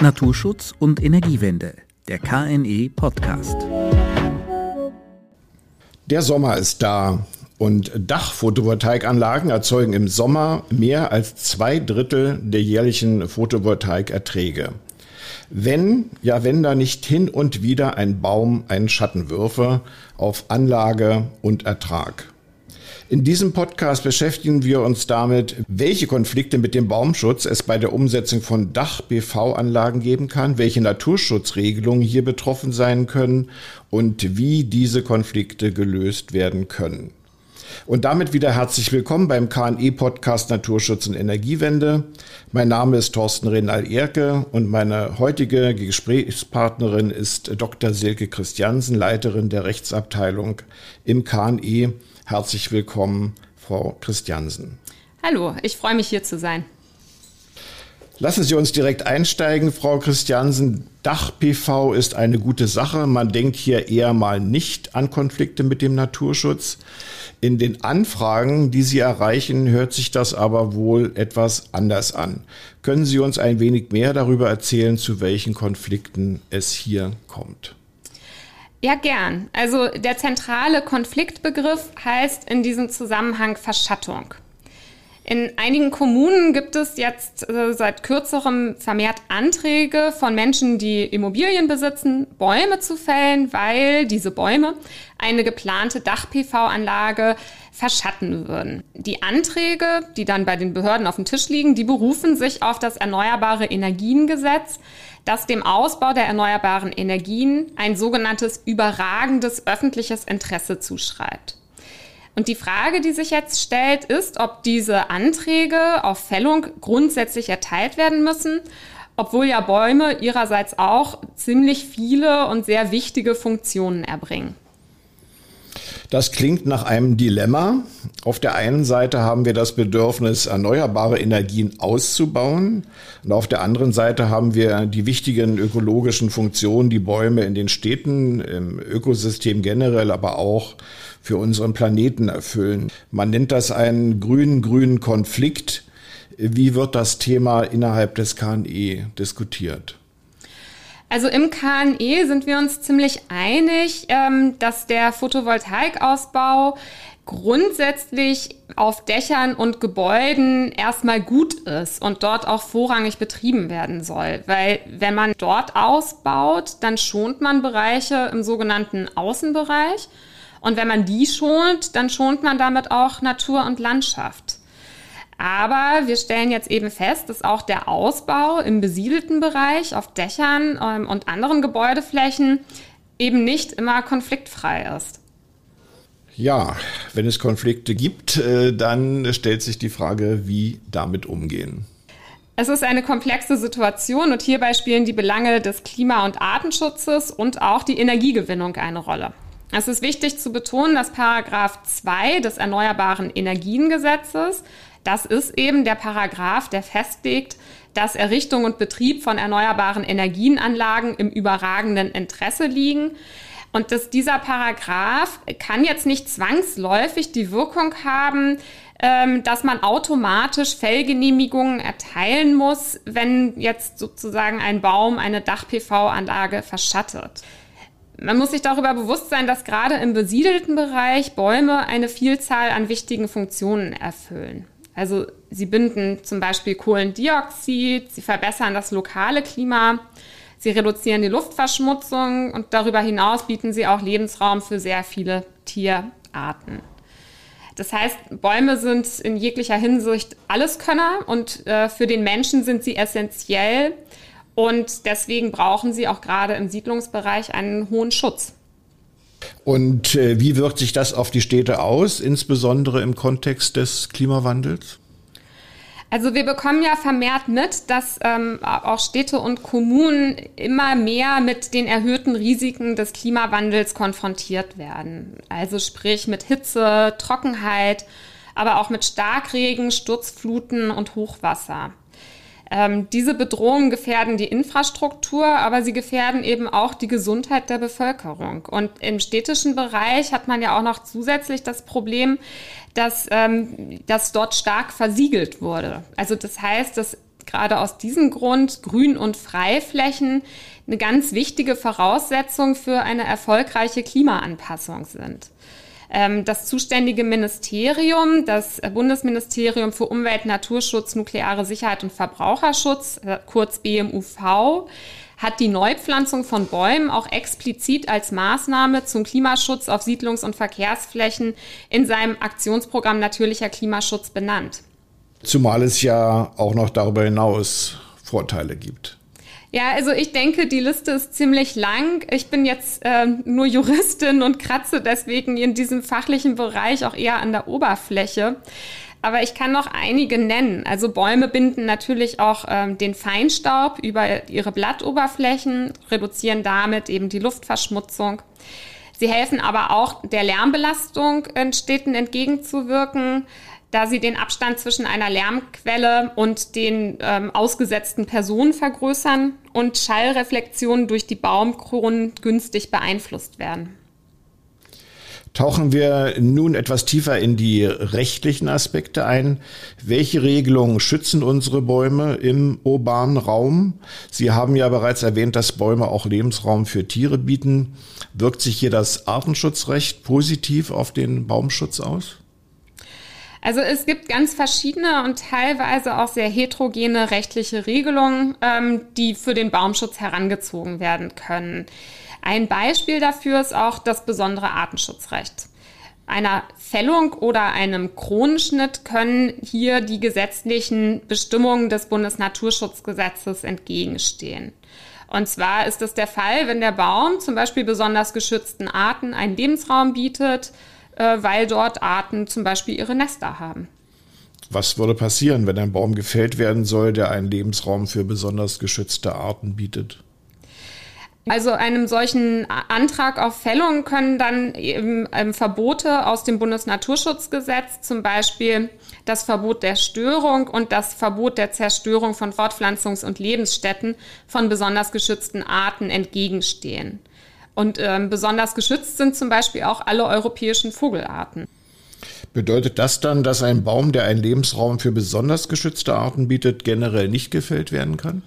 Naturschutz und Energiewende, der KNE Podcast. Der Sommer ist da und Dachphotovoltaikanlagen erzeugen im Sommer mehr als zwei Drittel der jährlichen Photovoltaikerträge. Wenn, ja, wenn da nicht hin und wieder ein Baum einen Schatten würfe auf Anlage und Ertrag. In diesem Podcast beschäftigen wir uns damit, welche Konflikte mit dem Baumschutz es bei der Umsetzung von Dach-PV-Anlagen geben kann, welche Naturschutzregelungen hier betroffen sein können und wie diese Konflikte gelöst werden können. Und damit wieder herzlich willkommen beim KNE-Podcast Naturschutz und Energiewende. Mein Name ist Thorsten Renal-Erke und meine heutige Gesprächspartnerin ist Dr. Silke Christiansen, Leiterin der Rechtsabteilung im KNE Herzlich willkommen, Frau Christiansen. Hallo, ich freue mich hier zu sein. Lassen Sie uns direkt einsteigen, Frau Christiansen. Dach-PV ist eine gute Sache. Man denkt hier eher mal nicht an Konflikte mit dem Naturschutz. In den Anfragen, die Sie erreichen, hört sich das aber wohl etwas anders an. Können Sie uns ein wenig mehr darüber erzählen, zu welchen Konflikten es hier kommt? Ja, gern. Also der zentrale Konfliktbegriff heißt in diesem Zusammenhang Verschattung. In einigen Kommunen gibt es jetzt äh, seit kürzerem vermehrt Anträge von Menschen, die Immobilien besitzen, Bäume zu fällen, weil diese Bäume eine geplante Dach-PV-Anlage verschatten würden. Die Anträge, die dann bei den Behörden auf dem Tisch liegen, die berufen sich auf das Erneuerbare Energiengesetz, das dem Ausbau der erneuerbaren Energien ein sogenanntes überragendes öffentliches Interesse zuschreibt. Und die Frage, die sich jetzt stellt, ist, ob diese Anträge auf Fällung grundsätzlich erteilt werden müssen, obwohl ja Bäume ihrerseits auch ziemlich viele und sehr wichtige Funktionen erbringen. Das klingt nach einem Dilemma. Auf der einen Seite haben wir das Bedürfnis, erneuerbare Energien auszubauen. Und auf der anderen Seite haben wir die wichtigen ökologischen Funktionen, die Bäume in den Städten, im Ökosystem generell, aber auch für unseren Planeten erfüllen. Man nennt das einen grün-grünen Konflikt. Wie wird das Thema innerhalb des KNE diskutiert? Also im KNE sind wir uns ziemlich einig, ähm, dass der Photovoltaikausbau grundsätzlich auf Dächern und Gebäuden erstmal gut ist und dort auch vorrangig betrieben werden soll. Weil wenn man dort ausbaut, dann schont man Bereiche im sogenannten Außenbereich. Und wenn man die schont, dann schont man damit auch Natur und Landschaft. Aber wir stellen jetzt eben fest, dass auch der Ausbau im besiedelten Bereich auf Dächern ähm, und anderen Gebäudeflächen eben nicht immer konfliktfrei ist. Ja, wenn es Konflikte gibt, äh, dann stellt sich die Frage, wie damit umgehen. Es ist eine komplexe Situation und hierbei spielen die Belange des Klima- und Artenschutzes und auch die Energiegewinnung eine Rolle. Es ist wichtig zu betonen, dass Paragraph 2 des Erneuerbaren Energiengesetzes das ist eben der Paragraph, der festlegt, dass Errichtung und Betrieb von erneuerbaren Energienanlagen im überragenden Interesse liegen. Und dass dieser Paragraph kann jetzt nicht zwangsläufig die Wirkung haben, ähm, dass man automatisch Fellgenehmigungen erteilen muss, wenn jetzt sozusagen ein Baum eine Dach-PV-Anlage verschattet. Man muss sich darüber bewusst sein, dass gerade im besiedelten Bereich Bäume eine Vielzahl an wichtigen Funktionen erfüllen. Also sie binden zum Beispiel Kohlendioxid, sie verbessern das lokale Klima, sie reduzieren die Luftverschmutzung und darüber hinaus bieten sie auch Lebensraum für sehr viele Tierarten. Das heißt, Bäume sind in jeglicher Hinsicht Alleskönner und äh, für den Menschen sind sie essentiell und deswegen brauchen sie auch gerade im Siedlungsbereich einen hohen Schutz. Und äh, wie wirkt sich das auf die Städte aus, insbesondere im Kontext des Klimawandels? Also wir bekommen ja vermehrt mit, dass ähm, auch Städte und Kommunen immer mehr mit den erhöhten Risiken des Klimawandels konfrontiert werden. Also sprich mit Hitze, Trockenheit, aber auch mit Starkregen, Sturzfluten und Hochwasser. Ähm, diese Bedrohungen gefährden die Infrastruktur, aber sie gefährden eben auch die Gesundheit der Bevölkerung. Und im städtischen Bereich hat man ja auch noch zusätzlich das Problem, dass, ähm, dass dort stark versiegelt wurde. Also das heißt, dass gerade aus diesem Grund Grün- und Freiflächen eine ganz wichtige Voraussetzung für eine erfolgreiche Klimaanpassung sind. Ähm, das zuständige Ministerium, das Bundesministerium für Umwelt, Naturschutz, nukleare Sicherheit und Verbraucherschutz, äh, kurz BMUV, hat die Neupflanzung von Bäumen auch explizit als Maßnahme zum Klimaschutz auf Siedlungs- und Verkehrsflächen in seinem Aktionsprogramm Natürlicher Klimaschutz benannt. Zumal es ja auch noch darüber hinaus Vorteile gibt. Ja, also ich denke, die Liste ist ziemlich lang. Ich bin jetzt äh, nur Juristin und kratze deswegen in diesem fachlichen Bereich auch eher an der Oberfläche. Aber ich kann noch einige nennen. Also Bäume binden natürlich auch ähm, den Feinstaub über ihre Blattoberflächen, reduzieren damit eben die Luftverschmutzung. Sie helfen aber auch der Lärmbelastung in Städten entgegenzuwirken da sie den Abstand zwischen einer Lärmquelle und den ähm, ausgesetzten Personen vergrößern und Schallreflexionen durch die Baumkronen günstig beeinflusst werden. Tauchen wir nun etwas tiefer in die rechtlichen Aspekte ein. Welche Regelungen schützen unsere Bäume im urbanen Raum? Sie haben ja bereits erwähnt, dass Bäume auch Lebensraum für Tiere bieten. Wirkt sich hier das Artenschutzrecht positiv auf den Baumschutz aus? Also es gibt ganz verschiedene und teilweise auch sehr heterogene rechtliche Regelungen, ähm, die für den Baumschutz herangezogen werden können. Ein Beispiel dafür ist auch das besondere Artenschutzrecht. Einer Fällung oder einem Kronenschnitt können hier die gesetzlichen Bestimmungen des Bundesnaturschutzgesetzes entgegenstehen. Und zwar ist es der Fall, wenn der Baum zum Beispiel besonders geschützten Arten einen Lebensraum bietet, äh, weil dort Arten zum Beispiel ihre Nester haben. Was würde passieren, wenn ein Baum gefällt werden soll, der einen Lebensraum für besonders geschützte Arten bietet? Also einem solchen Antrag auf Fällung können dann eben ähm, Verbote aus dem Bundesnaturschutzgesetz, zum Beispiel das Verbot der Störung und das Verbot der Zerstörung von Fortpflanzungs- und Lebensstätten von besonders geschützten Arten entgegenstehen. Und ähm, besonders geschützt sind zum Beispiel auch alle europäischen Vogelarten. Bedeutet das dann, dass ein Baum, der einen Lebensraum für besonders geschützte Arten bietet, generell nicht gefällt werden kann?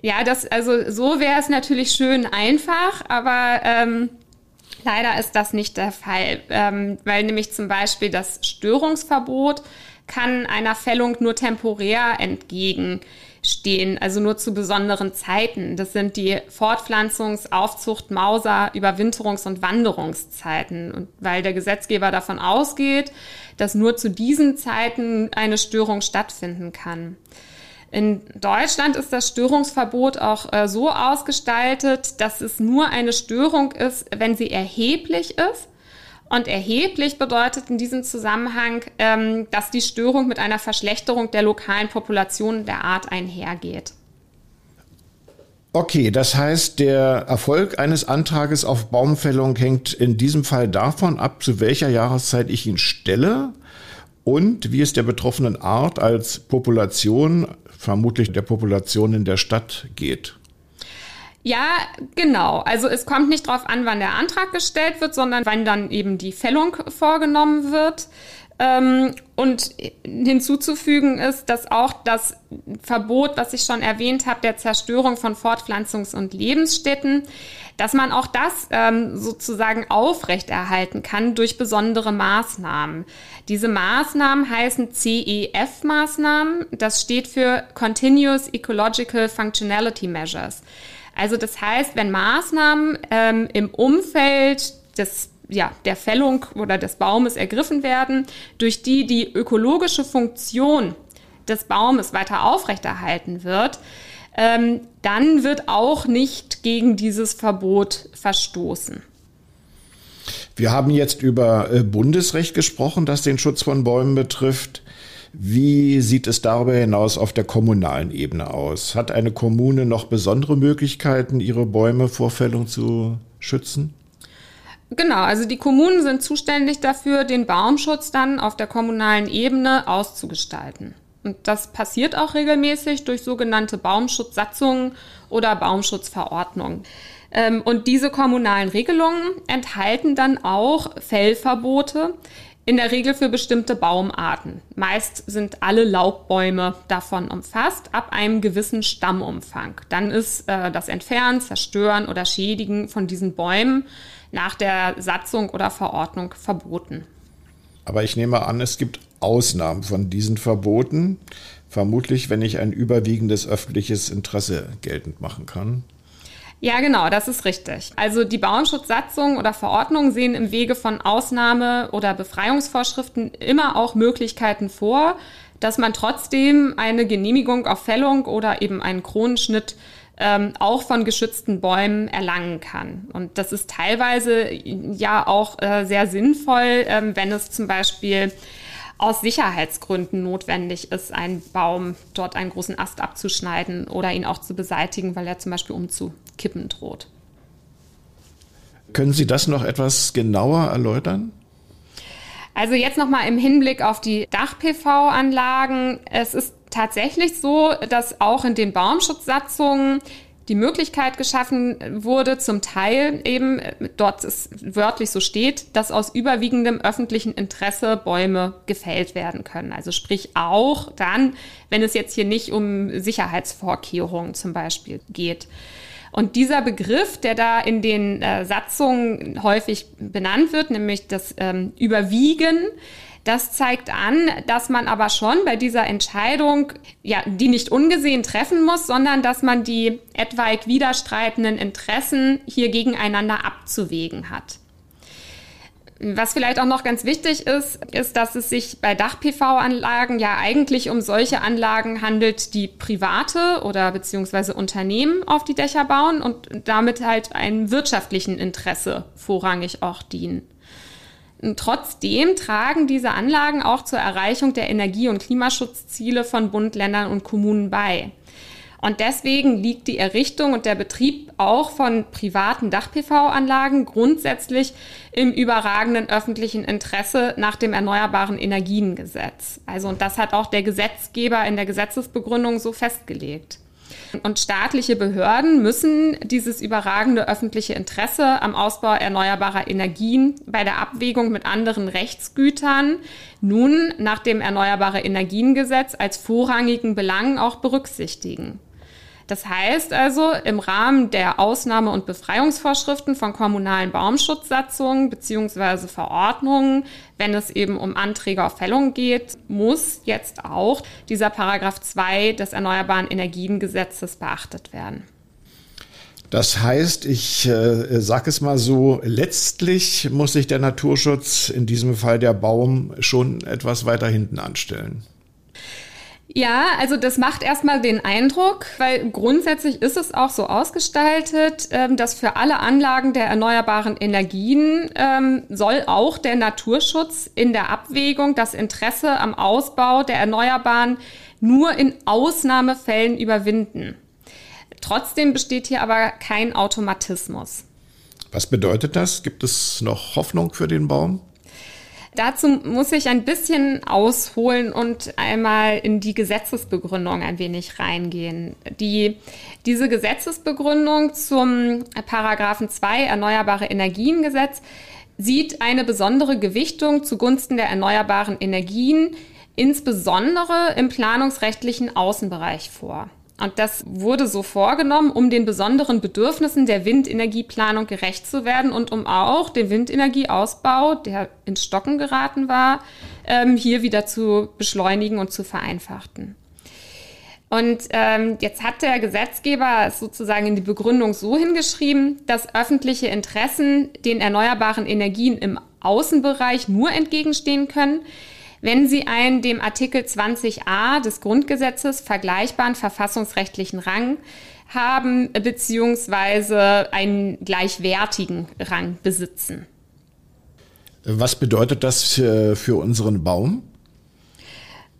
Ja, das, also so wäre es natürlich schön einfach, aber ähm, leider ist das nicht der Fall, ähm, weil nämlich zum Beispiel das Störungsverbot kann einer Fällung nur temporär entgegen stehen, also nur zu besonderen Zeiten. Das sind die Fortpflanzungs-, Aufzucht-, Mauser-, Überwinterungs- und Wanderungszeiten. Und weil der Gesetzgeber davon ausgeht, dass nur zu diesen Zeiten eine Störung stattfinden kann. In Deutschland ist das Störungsverbot auch äh, so ausgestaltet, dass es nur eine Störung ist, wenn sie erheblich ist und erheblich bedeutet in diesem Zusammenhang, ähm, dass die Störung mit einer Verschlechterung der lokalen Population der Art einhergeht. Okay, das heißt, der Erfolg eines Antrages auf Baumfällung hängt in diesem Fall davon ab, zu welcher Jahreszeit ich ihn stelle und wie es der betroffenen Art als Population, vermutlich der Population in der Stadt geht. Ja, genau. Also es kommt nicht darauf an, wann der Antrag gestellt wird, sondern wann dann eben die Fällung vorgenommen wird. Ähm, und hinzuzufügen ist, dass auch das Verbot, was ich schon erwähnt habe, der Zerstörung von Fortpflanzungs- und Lebensstätten, dass man auch das ähm, sozusagen aufrechterhalten kann durch besondere Maßnahmen. Diese Maßnahmen heißen CEF-Maßnahmen. Das steht für Continuous Ecological Functionality Measures. Also das heißt, wenn Maßnahmen ähm, im Umfeld des ja, der Fällung oder des Baumes ergriffen werden, durch die die ökologische Funktion des Baumes weiter aufrechterhalten wird, ähm, dann wird auch nicht gegen dieses Verbot verstoßen. Wir haben jetzt über äh, Bundesrecht gesprochen, das den Schutz von Bäumen betrifft. Wie sieht es darüber hinaus auf der kommunalen Ebene aus? Hat eine Kommune noch besondere Möglichkeiten, ihre Bäume vor Fällung zu schützen? Genau, also die Kommunen sind zuständig dafür, den Baumschutz dann auf der kommunalen Ebene auszugestalten. Und das passiert auch regelmäßig durch sogenannte Baumschutzsatzungen oder Baumschutzverordnungen. Ähm, und diese kommunalen Regelungen enthalten dann auch Fellverbote in der Regel für bestimmte Baumarten. Meist sind alle Laubbäume davon umfasst, ab einem gewissen Stammumfang. Dann ist äh, das Entfernen, Zerstören oder Schädigen von diesen Bäumen nach der Satzung oder Verordnung verboten. Aber ich nehme an, es gibt Ausnahmen von diesen Verboten. Vermutlich, wenn ich ein überwiegendes öffentliches Interesse geltend machen kann. Ja, genau, das ist richtig. Also die Bauernschutzsatzungen oder Verordnungen sehen im Wege von Ausnahme- oder Befreiungsvorschriften immer auch Möglichkeiten vor, dass man trotzdem eine Genehmigung auf Fällung oder eben einen Kronenschnitt ähm, auch von geschützten Bäumen erlangen kann. Und das ist teilweise ja auch äh, sehr sinnvoll, ähm, wenn es zum Beispiel aus Sicherheitsgründen notwendig ist, einen Baum dort einen großen Ast abzuschneiden oder ihn auch zu beseitigen, weil er zum Beispiel umzukippen droht. Können Sie das noch etwas genauer erläutern? Also jetzt nochmal im Hinblick auf die Dach-PV-Anlagen. Es ist tatsächlich so, dass auch in den Baumschutzsatzungen die Möglichkeit geschaffen wurde, zum Teil eben, dort es wörtlich so steht, dass aus überwiegendem öffentlichen Interesse Bäume gefällt werden können. Also sprich auch dann, wenn es jetzt hier nicht um Sicherheitsvorkehrungen zum Beispiel geht. Und dieser Begriff, der da in den äh, Satzungen häufig benannt wird, nämlich das ähm, Überwiegen, das zeigt an, dass man aber schon bei dieser Entscheidung, ja, die nicht ungesehen treffen muss, sondern dass man die etwaig widerstreitenden Interessen hier gegeneinander abzuwägen hat. Was vielleicht auch noch ganz wichtig ist, ist, dass es sich bei Dach-PV-Anlagen ja eigentlich um solche Anlagen handelt, die private oder beziehungsweise Unternehmen auf die Dächer bauen und damit halt einem wirtschaftlichen Interesse vorrangig auch dienen. Trotzdem tragen diese Anlagen auch zur Erreichung der Energie- und Klimaschutzziele von Bund, Ländern und Kommunen bei. Und deswegen liegt die Errichtung und der Betrieb auch von privaten Dach-PV-Anlagen grundsätzlich im überragenden öffentlichen Interesse nach dem Erneuerbaren Energiengesetz. Also, und das hat auch der Gesetzgeber in der Gesetzesbegründung so festgelegt. Und staatliche Behörden müssen dieses überragende öffentliche Interesse am Ausbau erneuerbarer Energien bei der Abwägung mit anderen Rechtsgütern nun nach dem Erneuerbare Energiengesetz als vorrangigen Belang auch berücksichtigen. Das heißt also, im Rahmen der Ausnahme- und Befreiungsvorschriften von kommunalen Baumschutzsatzungen bzw. Verordnungen, wenn es eben um Anträge auf Fällung geht, muss jetzt auch dieser Paragraph 2 des Erneuerbaren Energiengesetzes beachtet werden. Das heißt, ich äh, sage es mal so, letztlich muss sich der Naturschutz, in diesem Fall der Baum, schon etwas weiter hinten anstellen. Ja, also das macht erstmal den Eindruck, weil grundsätzlich ist es auch so ausgestaltet, ähm, dass für alle Anlagen der erneuerbaren Energien ähm, soll auch der Naturschutz in der Abwägung das Interesse am Ausbau der Erneuerbaren nur in Ausnahmefällen überwinden. Trotzdem besteht hier aber kein Automatismus. Was bedeutet das? Gibt es noch Hoffnung für den Baum? Dazu muss ich ein bisschen ausholen und einmal in die Gesetzesbegründung ein wenig reingehen. Die, diese Gesetzesbegründung zum Paragraphen 2 Erneuerbare Energiengesetz sieht eine besondere Gewichtung zugunsten der erneuerbaren Energien, insbesondere im planungsrechtlichen Außenbereich vor. Und das wurde so vorgenommen, um den besonderen Bedürfnissen der Windenergieplanung gerecht zu werden und um auch den Windenergieausbau, der ins Stocken geraten war, ähm, hier wieder zu beschleunigen und zu vereinfachen. Und ähm, jetzt hat der Gesetzgeber es sozusagen in die Begründung so hingeschrieben, dass öffentliche Interessen den erneuerbaren Energien im Außenbereich nur entgegenstehen können, wenn sie einen dem Artikel 20a des Grundgesetzes vergleichbaren verfassungsrechtlichen Rang haben beziehungsweise einen gleichwertigen Rang besitzen. Was bedeutet das für, für unseren Baum?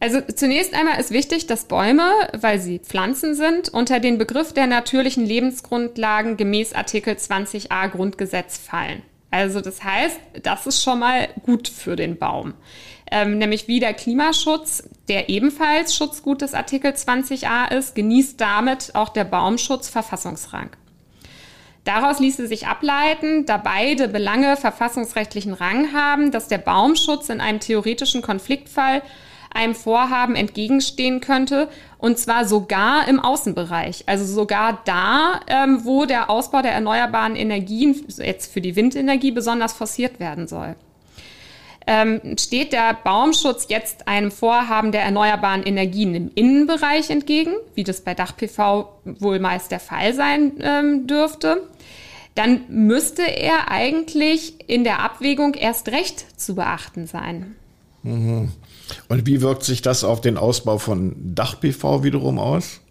Also zunächst einmal ist wichtig, dass Bäume, weil sie Pflanzen sind, unter den Begriff der natürlichen Lebensgrundlagen gemäß Artikel 20a Grundgesetz fallen. Also das heißt, das ist schon mal gut für den Baum ähm, nämlich wie der Klimaschutz, der ebenfalls Schutzgut des Artikel 20a ist, genießt damit auch der Baumschutz Verfassungsrang. Daraus ließe sich ableiten, da beide Belange verfassungsrechtlichen Rang haben, dass der Baumschutz in einem theoretischen Konfliktfall einem Vorhaben entgegenstehen könnte, und zwar sogar im Außenbereich, also sogar da, ähm, wo der Ausbau der erneuerbaren Energien, jetzt für die Windenergie, besonders forciert werden soll. Ähm, steht der Baumschutz jetzt einem Vorhaben der erneuerbaren Energien im Innenbereich entgegen, wie das bei Dach-PV wohl meist der Fall sein ähm, dürfte, dann müsste er eigentlich in der Abwägung erst recht zu beachten sein. Mhm. Und wie wirkt sich das auf den Ausbau von Dach-PV wiederum aus?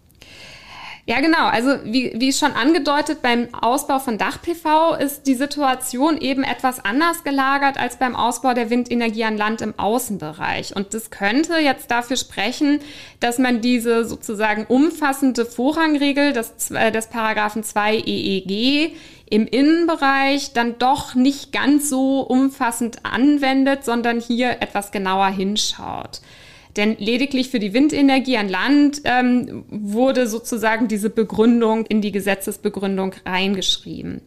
Ja, genau. Also wie, wie schon angedeutet, beim Ausbau von Dach-PV ist die Situation eben etwas anders gelagert als beim Ausbau der Windenergie an Land im Außenbereich. Und das könnte jetzt dafür sprechen, dass man diese sozusagen umfassende Vorrangregel des, äh, des Paragraphen 2 EEG im Innenbereich dann doch nicht ganz so umfassend anwendet, sondern hier etwas genauer hinschaut. Denn lediglich für die Windenergie an Land ähm, wurde sozusagen diese Begründung in die Gesetzesbegründung reingeschrieben.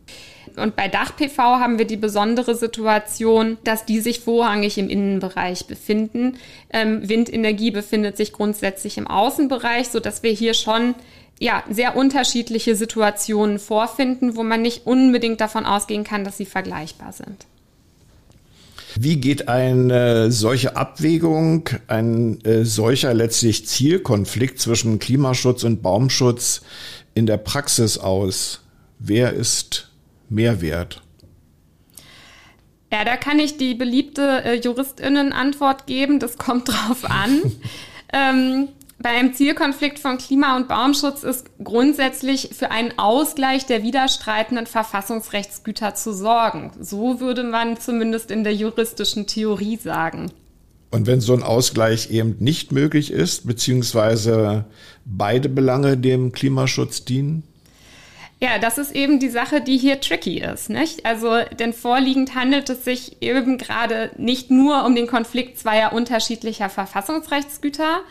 Und bei Dach-PV haben wir die besondere Situation, dass die sich vorrangig im Innenbereich befinden. Ähm, Windenergie befindet sich grundsätzlich im Außenbereich, so dass wir hier schon ja, sehr unterschiedliche Situationen vorfinden, wo man nicht unbedingt davon ausgehen kann, dass sie vergleichbar sind. Wie geht eine solche Abwägung, ein äh, solcher letztlich Zielkonflikt zwischen Klimaschutz und Baumschutz in der Praxis aus? Wer ist mehr wert? Ja, da kann ich die beliebte äh, Juristinnen-Antwort geben. Das kommt drauf an. ähm, bei einem Zielkonflikt von Klima- und Baumschutz ist grundsätzlich für einen Ausgleich der widerstreitenden Verfassungsrechtsgüter zu sorgen. So würde man zumindest in der juristischen Theorie sagen. Und wenn so ein Ausgleich eben nicht möglich ist, beziehungsweise beide Belange dem Klimaschutz dienen? Ja, das ist eben die Sache, die hier tricky ist, nicht? Also, denn vorliegend handelt es sich eben gerade nicht nur um den Konflikt zweier unterschiedlicher Verfassungsrechtsgüter,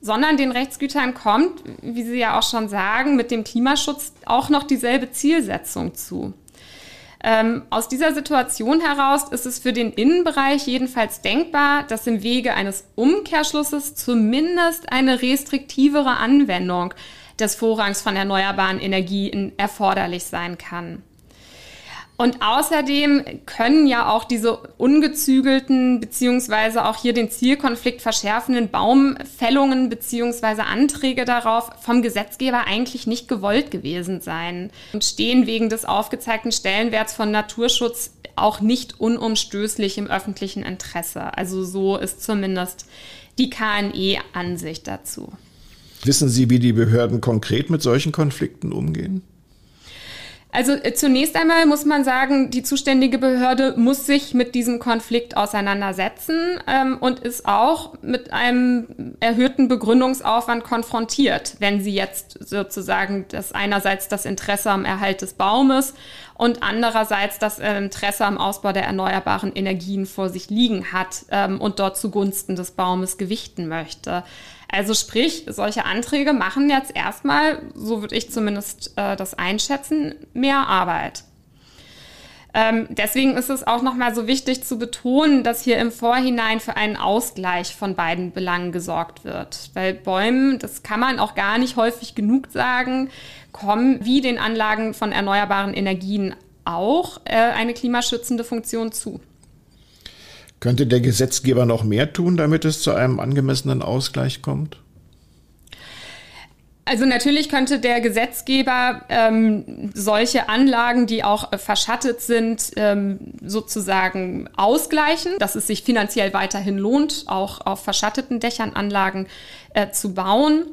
sondern den Rechtsgütern kommt, wie Sie ja auch schon sagen, mit dem Klimaschutz auch noch dieselbe Zielsetzung zu. Ähm, aus dieser Situation heraus ist es für den Innenbereich jedenfalls denkbar, dass im Wege eines Umkehrschlusses zumindest eine restriktivere Anwendung des Vorrangs von erneuerbaren Energien erforderlich sein kann. Und außerdem können ja auch diese ungezügelten beziehungsweise auch hier den Zielkonflikt verschärfenden Baumfällungen beziehungsweise Anträge darauf vom Gesetzgeber eigentlich nicht gewollt gewesen sein und stehen wegen des aufgezeigten Stellenwerts von Naturschutz auch nicht unumstößlich im öffentlichen Interesse. Also so ist zumindest die KNE-Ansicht dazu. Wissen Sie, wie die Behörden konkret mit solchen Konflikten umgehen? Also äh, zunächst einmal muss man sagen, die zuständige Behörde muss sich mit diesem Konflikt auseinandersetzen ähm, und ist auch mit einem erhöhten Begründungsaufwand konfrontiert, wenn sie jetzt sozusagen das einerseits das Interesse am Erhalt des Baumes und andererseits das Interesse am Ausbau der erneuerbaren Energien vor sich liegen hat ähm, und dort zugunsten des Baumes gewichten möchte. Also sprich, solche Anträge machen jetzt erstmal, so würde ich zumindest äh, das einschätzen, mehr Arbeit. Ähm, deswegen ist es auch nochmal so wichtig zu betonen, dass hier im Vorhinein für einen Ausgleich von beiden Belangen gesorgt wird. Weil Bäumen, das kann man auch gar nicht häufig genug sagen, kommen wie den Anlagen von erneuerbaren Energien auch äh, eine klimaschützende Funktion zu. Könnte der Gesetzgeber noch mehr tun, damit es zu einem angemessenen Ausgleich kommt? Also natürlich könnte der Gesetzgeber ähm, solche Anlagen, die auch äh, verschattet sind, ähm, sozusagen ausgleichen, dass es sich finanziell weiterhin lohnt, auch auf verschatteten Dächern Anlagen äh, zu bauen.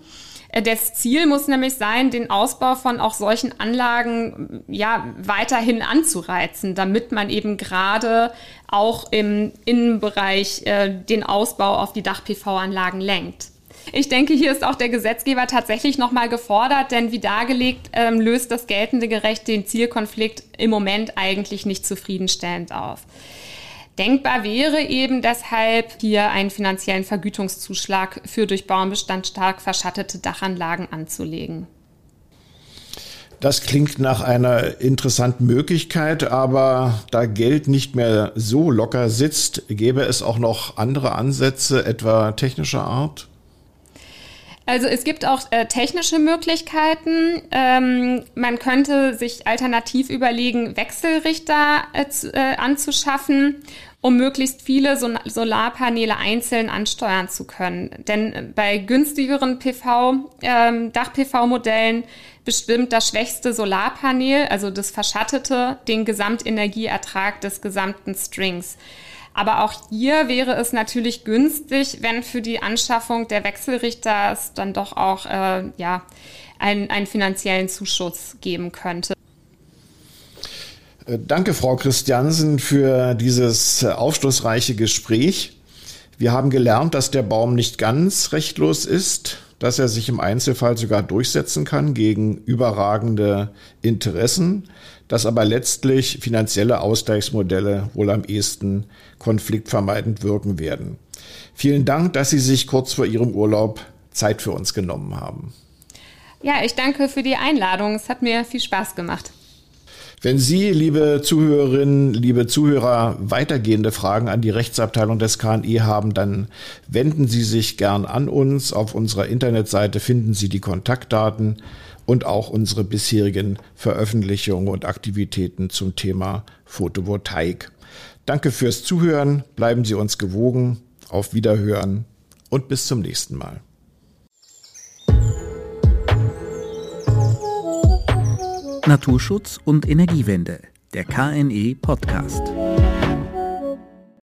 Äh, das Ziel muss nämlich sein, den Ausbau von auch solchen Anlagen ja weiterhin anzureizen, damit man eben gerade auch im Innenbereich äh, den Ausbau auf die Dach-PV-Anlagen lenkt. Ich denke, hier ist auch der Gesetzgeber tatsächlich nochmal gefordert, denn wie dargelegt, ähm, löst das geltende Gerecht den Zielkonflikt im Moment eigentlich nicht zufriedenstellend auf. Denkbar wäre eben deshalb hier einen finanziellen Vergütungszuschlag für durch Baumbestand stark verschattete Dachanlagen anzulegen. Das klingt nach einer interessanten Möglichkeit, aber da Geld nicht mehr so locker sitzt, gäbe es auch noch andere Ansätze, etwa technischer Art? Also es gibt auch äh, technische Möglichkeiten. Ähm, man könnte sich alternativ überlegen, Wechselrichter äh, äh, anzuschaffen, um möglichst viele Sol Solarpaneele einzeln ansteuern zu können. Denn bei günstigeren PV, ähm, Dach-PV-Modellen bestimmt das schwächste Solarpanel, also das verschattete, den Gesamtenergieertrag des gesamten Strings. Aber auch hier wäre es natürlich günstig, wenn für die Anschaffung der Wechselrichter es dann doch auch äh, ja, einen, einen finanziellen Zuschuss geben könnte. Äh, danke, Frau Christiansen, für dieses äh, aufschlussreiche Gespräch. Wir haben gelernt, dass der Baum nicht ganz rechtlos ist, dass er sich im Einzelfall sogar durchsetzen kann gegen überragende Interessen, dass aber letztlich finanzielle Ausgleichsmodelle wohl am ehesten konfliktvermeidend wirken werden. Vielen Dank, dass Sie sich kurz vor Ihrem Urlaub Zeit für uns genommen haben. Ja, ich danke für die Einladung. Es hat mir viel Spaß gemacht. Wenn Sie, liebe Zuhörerinnen, liebe Zuhörer, weitergehende Fragen an die Rechtsabteilung des KNI haben, dann wenden Sie sich gern an uns. Auf unserer Internetseite finden Sie die Kontaktdaten und auch unsere bisherigen Veröffentlichungen und Aktivitäten zum Thema Photovoltaik. Danke fürs Zuhören, bleiben Sie uns gewogen, auf Wiederhören und bis zum nächsten Mal. Naturschutz und Energiewende, der KNE Podcast.